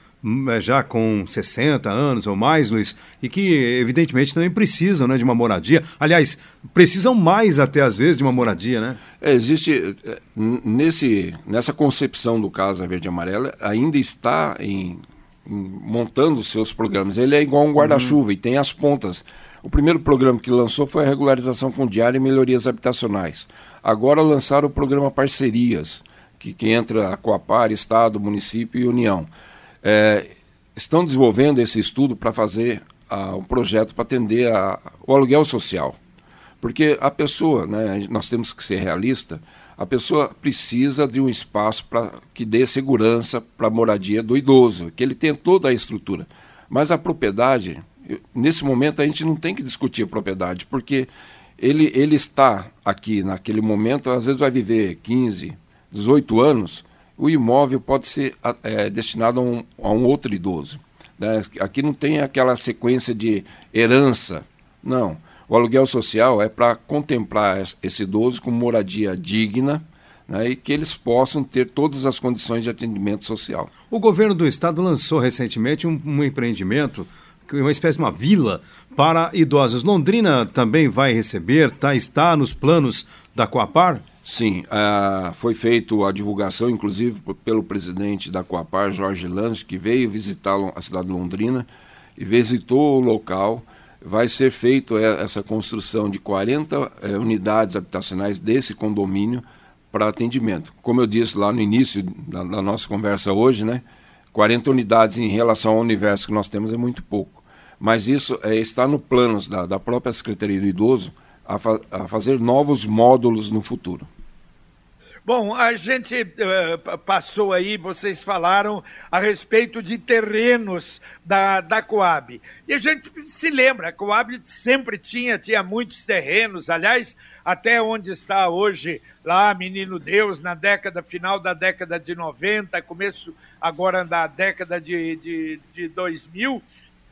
já com 60 anos ou mais, Luiz, e que evidentemente também precisam né, de uma moradia. Aliás, precisam mais até às vezes de uma moradia, né? É, existe, é, nesse, nessa concepção do Casa Verde e Amarela, ainda está em, em montando seus programas. Ele é igual um guarda-chuva uhum. e tem as pontas. O primeiro programa que lançou foi a regularização fundiária e melhorias habitacionais. Agora lançaram o programa Parcerias, que, que entra a Coapar, Estado, município e União é, estão desenvolvendo esse estudo para fazer uh, um projeto para atender a, o aluguel social. Porque a pessoa, né, nós temos que ser realista, a pessoa precisa de um espaço que dê segurança para a moradia do idoso, que ele tenha toda a estrutura. Mas a propriedade, nesse momento a gente não tem que discutir a propriedade, porque ele, ele está aqui naquele momento, às vezes vai viver 15, 18 anos, o imóvel pode ser é, destinado a um, a um, outro idoso. Né? Aqui não tem aquela sequência de herança, não. O aluguel social é para contemplar esse idoso com moradia digna né, e que eles possam ter todas as condições de atendimento social. O governo do estado lançou recentemente um, um empreendimento uma espécie de uma vila para idosos. Londrina também vai receber, tá, está nos planos da Coapar? Sim, uh, foi feita a divulgação, inclusive pelo presidente da Coapar, Jorge Lange, que veio visitar a cidade de Londrina e visitou o local. Vai ser feita essa construção de 40 eh, unidades habitacionais desse condomínio para atendimento. Como eu disse lá no início da, da, nossa conversa hoje, né, 40 unidades em relação ao universo que nós temos é muito pouco. Mas isso é, está no planos da, da própria Secretaria do Idoso a, fa a fazer novos módulos no futuro. Bom, a gente uh, passou aí, vocês falaram a respeito de terrenos da, da Coab. E a gente se lembra, a Coab sempre tinha, tinha muitos terrenos, aliás, até onde está hoje lá, Menino Deus, na década, final da década de 90, começo agora da década de, de, de 2000,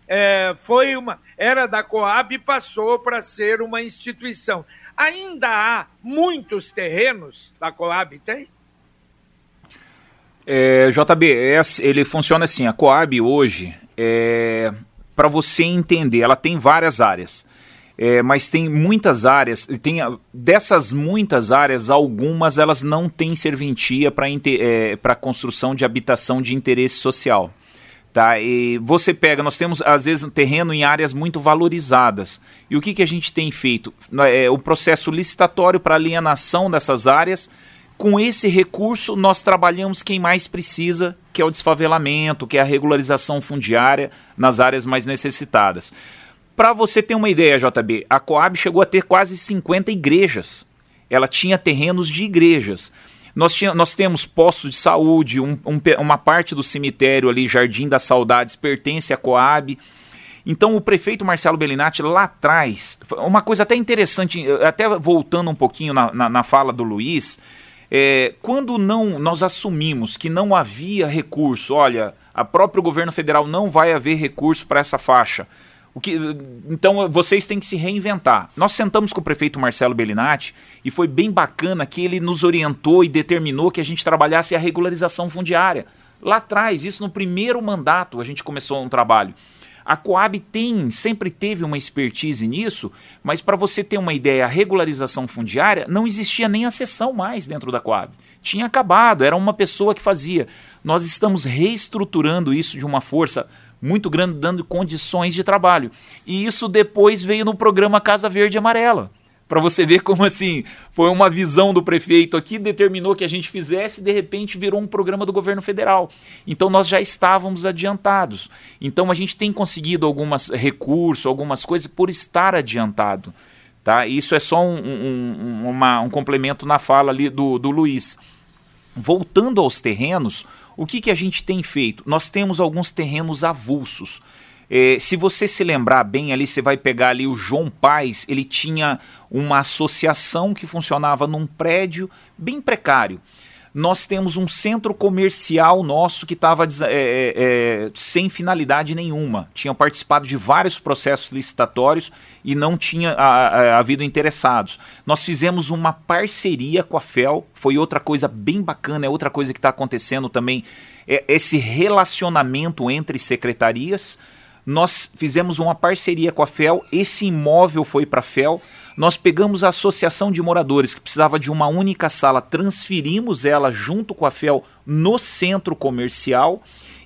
é, foi uma, era da Coab e passou para ser uma instituição. Ainda há muitos terrenos da Coab, tem? É, JB, é, ele funciona assim, a Coab hoje, é, para você entender, ela tem várias áreas. É, mas tem muitas áreas, tem dessas muitas áreas, algumas elas não têm serventia para é, construção de habitação de interesse social. Tá? E você pega, nós temos às vezes um terreno em áreas muito valorizadas. E o que, que a gente tem feito? É, o processo licitatório para alienação dessas áreas. Com esse recurso, nós trabalhamos quem mais precisa, que é o desfavelamento, que é a regularização fundiária nas áreas mais necessitadas. Para você ter uma ideia, JB, a Coab chegou a ter quase 50 igrejas. Ela tinha terrenos de igrejas. Nós, tinha, nós temos postos de saúde, um, um, uma parte do cemitério ali, Jardim das Saudades, pertence à Coab. Então o prefeito Marcelo Bellinati lá atrás, uma coisa até interessante, até voltando um pouquinho na, na, na fala do Luiz, é, quando não nós assumimos que não havia recurso, olha, a próprio governo federal não vai haver recurso para essa faixa. O que, então vocês têm que se reinventar. Nós sentamos com o prefeito Marcelo Bellinati e foi bem bacana que ele nos orientou e determinou que a gente trabalhasse a regularização fundiária. Lá atrás, isso no primeiro mandato, a gente começou um trabalho. A Coab tem, sempre teve uma expertise nisso, mas para você ter uma ideia, a regularização fundiária não existia nem a sessão mais dentro da Coab. Tinha acabado, era uma pessoa que fazia. Nós estamos reestruturando isso de uma força muito grande, dando condições de trabalho. E isso depois veio no programa Casa Verde e Amarela. Para você ver como assim, foi uma visão do prefeito aqui, determinou que a gente fizesse e de repente virou um programa do governo federal. Então nós já estávamos adiantados. Então a gente tem conseguido alguns recursos, algumas coisas por estar adiantado. Tá? Isso é só um, um, uma, um complemento na fala ali do, do Luiz. Voltando aos terrenos, o que, que a gente tem feito? Nós temos alguns terrenos avulsos. É, se você se lembrar bem ali, você vai pegar ali o João Paz, ele tinha uma associação que funcionava num prédio bem precário nós temos um centro comercial nosso que estava é, é, é, sem finalidade nenhuma. Tinham participado de vários processos licitatórios e não tinha a, a, havido interessados. Nós fizemos uma parceria com a FEL, foi outra coisa bem bacana, é outra coisa que está acontecendo também, é esse relacionamento entre secretarias. Nós fizemos uma parceria com a FEL, esse imóvel foi para a FEL nós pegamos a associação de moradores que precisava de uma única sala, transferimos ela junto com a FEL no centro comercial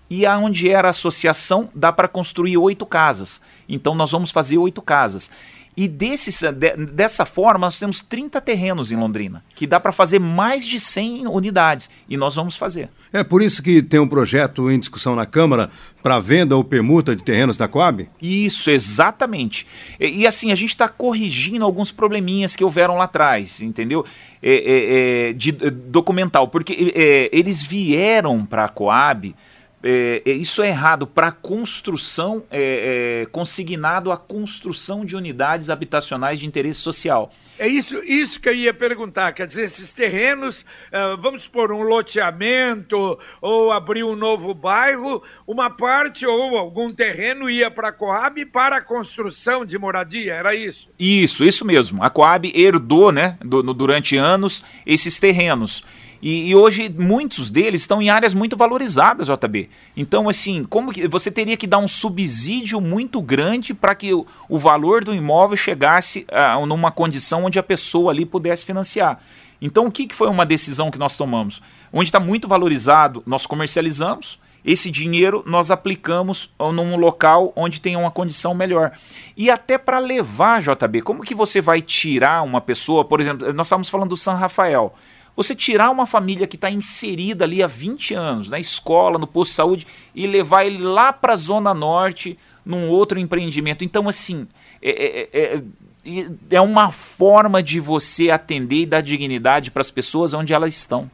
e aonde era a associação dá para construir oito casas. Então nós vamos fazer oito casas. E desses, de, dessa forma, nós temos 30 terrenos em Londrina, que dá para fazer mais de 100 unidades, e nós vamos fazer. É por isso que tem um projeto em discussão na Câmara para venda ou permuta de terrenos da Coab? Isso, exatamente. E, e assim, a gente está corrigindo alguns probleminhas que houveram lá atrás, entendeu? É, é, é, de, documental, porque é, eles vieram para a Coab é, é, isso é errado para construção, é, é, consignado a construção de unidades habitacionais de interesse social. É isso, isso que eu ia perguntar, quer dizer, esses terrenos, uh, vamos supor, um loteamento ou abrir um novo bairro, uma parte ou algum terreno ia para a Coab para a construção de moradia, era isso? Isso, isso mesmo. A Coab herdou, né, do, no, durante anos, esses terrenos. E, e, hoje muitos deles estão em áreas muito valorizadas, JB. Então, assim, como que você teria que dar um subsídio muito grande para que o, o, valor do imóvel chegasse a numa condição onde a pessoa ali pudesse financiar. Então, o que, que foi uma decisão que nós tomamos? Onde está muito valorizado, nós comercializamos. Esse dinheiro nós aplicamos num local onde tem uma condição melhor. E até para levar, JB, como que você vai tirar uma pessoa, por exemplo, nós estávamos falando do São Rafael. Você tirar uma família que está inserida ali há 20 anos, na escola, no posto de saúde, e levar ele lá para a Zona Norte, num outro empreendimento. Então, assim, é, é, é, é uma forma de você atender e dar dignidade para as pessoas onde elas estão.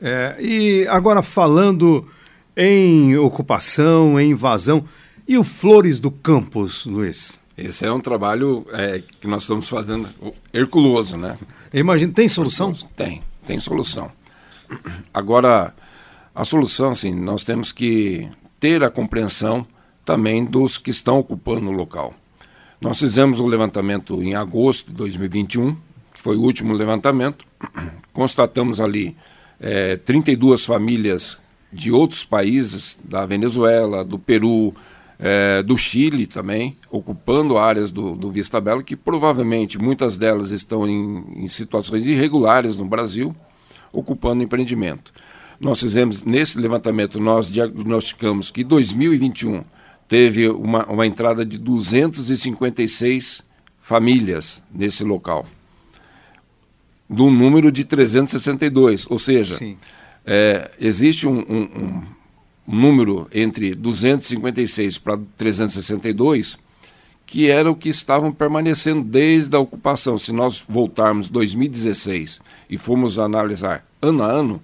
É, e agora falando em ocupação, em invasão, e o Flores do Campos, Luiz? Esse é um trabalho é, que nós estamos fazendo herculoso, né? Eu imagino, tem solução? Tem, tem solução. Agora, a solução, assim, nós temos que ter a compreensão também dos que estão ocupando o local. Nós fizemos o levantamento em agosto de 2021, que foi o último levantamento. Constatamos ali é, 32 famílias de outros países, da Venezuela, do Peru, é, do Chile também, ocupando áreas do, do Vista Bela, que provavelmente muitas delas estão em, em situações irregulares no Brasil, ocupando empreendimento. Nós fizemos, nesse levantamento, nós diagnosticamos que 2021 teve uma, uma entrada de 256 famílias nesse local, do número de 362, ou seja, é, existe um, um, um, número entre 256 para 362 que era o que estavam permanecendo desde a ocupação. Se nós voltarmos 2016 e formos analisar ano a ano,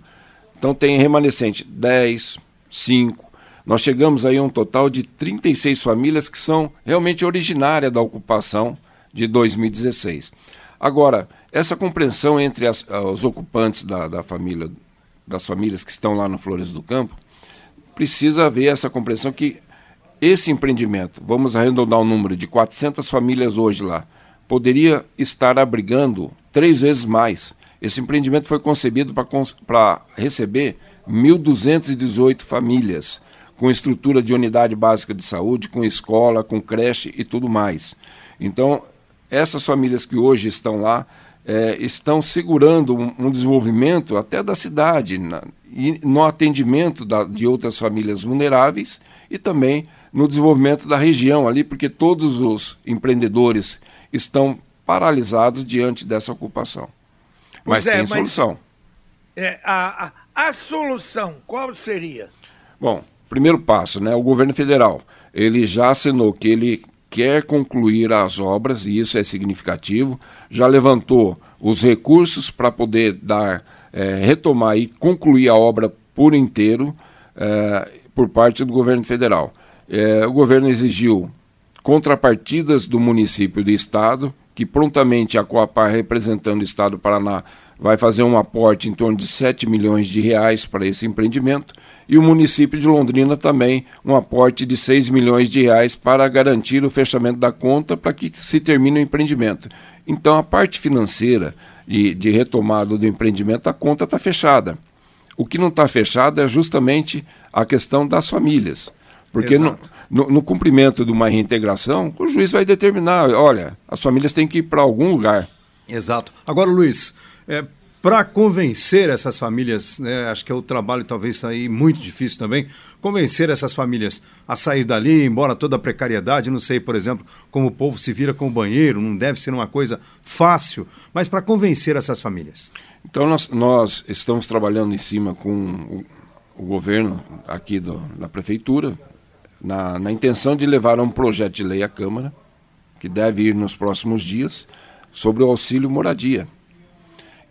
então tem remanescente 10, 5. Nós chegamos aí a um total de 36 famílias que são realmente originárias da ocupação de 2016. Agora, essa compreensão entre as, os ocupantes da, da família, das famílias que estão lá no Flores do Campo, precisa haver essa compreensão que esse empreendimento, vamos arredondar o número de 400 famílias hoje lá, poderia estar abrigando três vezes mais esse empreendimento foi concebido para receber 1.218 famílias, com estrutura de unidade básica de saúde, com escola, com creche e tudo mais. Então, essas famílias que hoje estão lá é, estão segurando um, um, desenvolvimento até da cidade, na, e no atendimento da, de outras famílias vulneráveis e também no desenvolvimento da região ali, porque todos os empreendedores estão paralisados diante dessa ocupação. Mas é, tem solução. É, a, a, a solução, qual seria? Bom, primeiro passo, né? O governo federal, ele já assinou que ele quer concluir as obras, e isso é significativo, já levantou os recursos para poder dar, é, retomar e concluir a obra por inteiro é, por parte do governo federal. É, o governo exigiu contrapartidas do município e do estado, que prontamente a Coapar, representando o Estado do Paraná, vai fazer um aporte em torno de 7 milhões de reais para esse empreendimento, e o município de Londrina também um aporte de 6 milhões de reais para garantir o fechamento da conta para que se termine o empreendimento. Então a parte financeira de, de retomada do empreendimento, a conta está fechada. O que não está fechado é justamente a questão das famílias. Porque no, no, no, cumprimento de uma reintegração, o juiz vai determinar, olha, as famílias têm que ir para algum lugar. Exato. Agora, Luiz, é, para convencer essas famílias, né, acho que é o trabalho talvez aí muito difícil também, convencer essas famílias a sair dali, embora toda a precariedade, não sei, por exemplo, como o povo se vira com o banheiro, não deve ser uma coisa fácil, mas para convencer essas famílias. Então nós, nós estamos trabalhando em cima com o, o governo aqui do, da prefeitura, na, na intenção de levar um projeto de lei à Câmara, que deve ir nos próximos dias, sobre o auxílio moradia.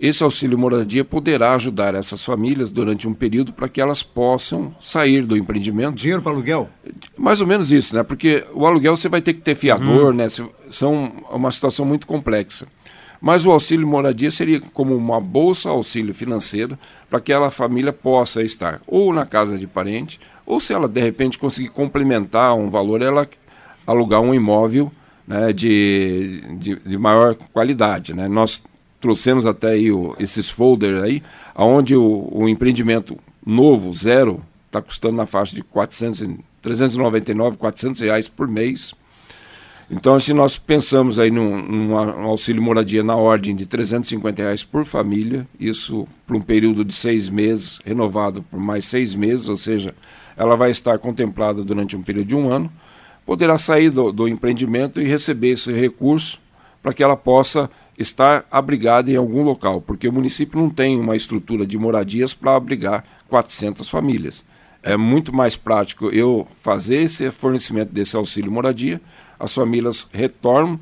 Esse auxílio moradia poderá ajudar essas famílias durante um período para que elas possam sair do empreendimento. Dinheiro para aluguel? Mais ou menos isso, né? Porque o aluguel você vai ter que ter fiador, uhum. né? São uma situação muito complexa. Mas o auxílio moradia seria como uma bolsa auxílio financeiro para que aquela família possa estar ou na casa de parente, ou se ela de repente conseguir complementar um valor, ela alugar um imóvel né, de, de, de, maior qualidade. Né? Nós trouxemos até aí o, esses folders aí, onde o, o empreendimento novo, zero, está custando na faixa de 400, 399, 400 reais por mês. Então, se nós pensamos aí num, num, auxílio moradia na ordem de 350 reais por família, isso por um período de seis meses, renovado por mais seis meses, ou seja, ela vai estar contemplada durante um período de um ano, poderá sair do, do empreendimento e receber esse recurso para que ela possa estar abrigada em algum local, porque o município não tem uma estrutura de moradias para abrigar 400 famílias. É muito mais prático eu fazer esse fornecimento desse auxílio moradia, as famílias retornam.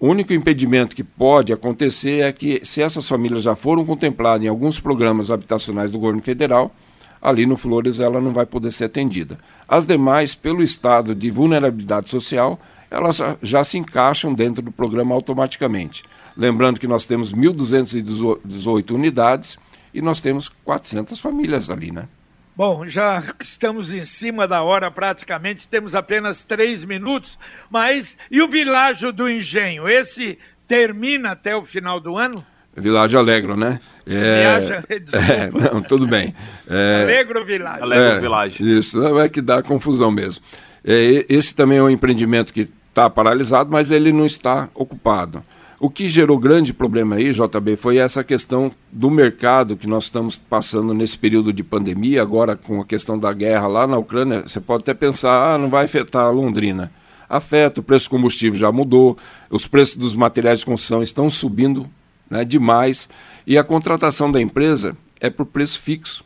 O único impedimento que pode acontecer é que, se essas famílias já foram contempladas em alguns programas habitacionais do governo federal, ali no Flores ela não vai poder ser atendida. As demais, pelo estado de vulnerabilidade social, elas já se encaixam dentro do programa automaticamente. Lembrando que nós temos 1.218 unidades e nós temos 400 famílias ali, né? Bom, já estamos em cima da hora praticamente, temos apenas três minutos, mas e o Világio do Engenho? Esse termina até o final do ano? Világio Alegro, né? É, Viaja, é, não, tudo bem. É, Alegro Világio. Alegro é, Világio. Isso, é que dá confusão mesmo. É, esse também é um empreendimento que está paralisado, mas ele não está ocupado. O que gerou grande problema aí, JB, foi essa questão do mercado que nós estamos passando nesse período de pandemia, agora com a questão da guerra lá na Ucrânia. Você pode até pensar, ah, não vai afetar a Londrina. Afeta, o preço do combustível já mudou, os preços dos materiais de construção estão subindo né, demais e a contratação da empresa é por preço fixo.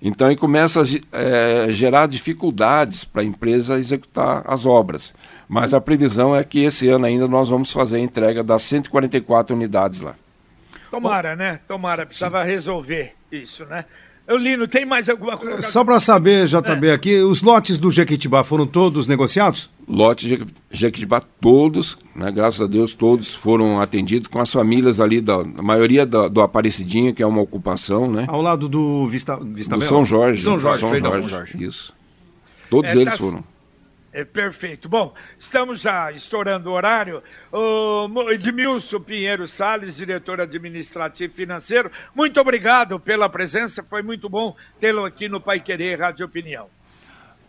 Então aí começa a é, gerar dificuldades para a empresa executar as obras. Mas a previsão é que esse ano ainda nós vamos fazer a entrega das 144 unidades lá. Tomara, né? Tomara, precisava Sim. resolver isso, né? Lino, tem mais alguma coisa? Só para saber, JB, é. aqui, os lotes do Jequitibá foram todos negociados? Lotes de Jequitibá, todos, né, graças a Deus, todos foram atendidos com as famílias ali, da, a maioria da, do Aparecidinho, que é uma ocupação, né? Ao lado do Vista, Vista do São Jorge. São Jorge, São Jorge, Jorge. Isso. Todos é, eles tá... foram. É, perfeito. Bom, estamos já estourando o horário. O Edmilson Pinheiro Sales, diretor administrativo e financeiro, muito obrigado pela presença. Foi muito bom tê-lo aqui no Pai Querer Rádio Opinião.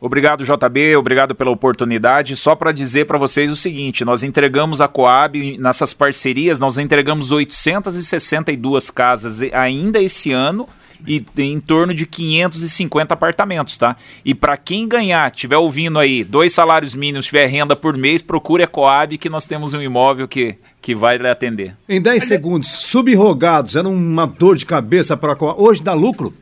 Obrigado, JB, obrigado pela oportunidade. Só para dizer para vocês o seguinte: nós entregamos a Coab nessas parcerias, nós entregamos 862 casas ainda esse ano e em torno de 550 apartamentos, tá? E para quem ganhar, tiver ouvindo aí, dois salários mínimos, tiver renda por mês, procure a Coab que nós temos um imóvel que, que vai lhe atender. Em 10 segundos, subrogados, era uma dor de cabeça para a Coab. Hoje dá lucro?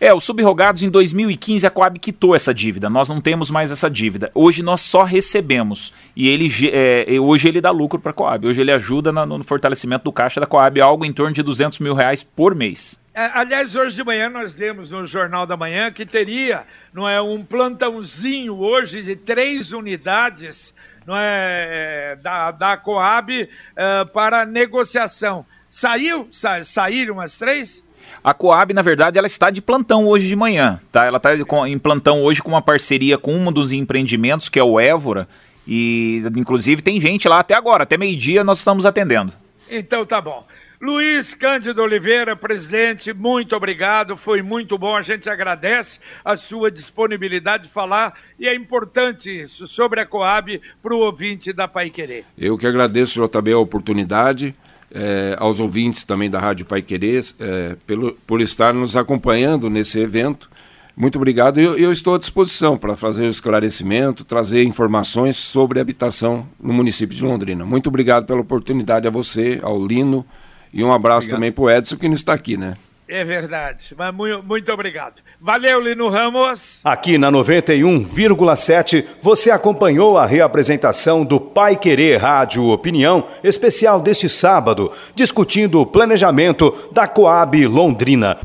É, os subrogados em 2015 a Coab quitou essa dívida. Nós não temos mais essa dívida. Hoje nós só recebemos. E ele é, hoje ele dá lucro para a Coab. Hoje ele ajuda no fortalecimento do caixa da Coab, algo em torno de 200 mil reais por mês. É, aliás, hoje de manhã nós lemos no Jornal da Manhã que teria não é, um plantãozinho hoje de três unidades não é, é da, da Coab é, para negociação. Saiu? Sa, saíram as três? A Coab, na verdade, ela está de plantão hoje de manhã, tá? Ela está em plantão hoje com uma parceria com um dos empreendimentos, que é o Évora, e inclusive tem gente lá até agora, até meio-dia nós estamos atendendo. Então tá bom. Luiz Cândido Oliveira, presidente, muito obrigado, foi muito bom. A gente agradece a sua disponibilidade de falar e é importante isso sobre a Coab para o ouvinte da Pai Querer. Eu que agradeço, JB, a oportunidade. É, aos ouvintes também da Rádio Pai Querer, é, pelo, por estar nos acompanhando nesse evento. Muito obrigado. Eu, eu estou à disposição para fazer o esclarecimento, trazer informações sobre habitação no município de Londrina. Muito obrigado pela oportunidade a você, ao Lino e um abraço obrigado. também para o Edson, que não está aqui, né? É verdade, mas muito, muito obrigado. Valeu, Lino Ramos. Aqui na 91,7, você acompanhou a reapresentação do Pai Querer Rádio Opinião, especial deste sábado, discutindo o planejamento da Coab Londrina.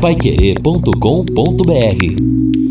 Paiquerê.com.br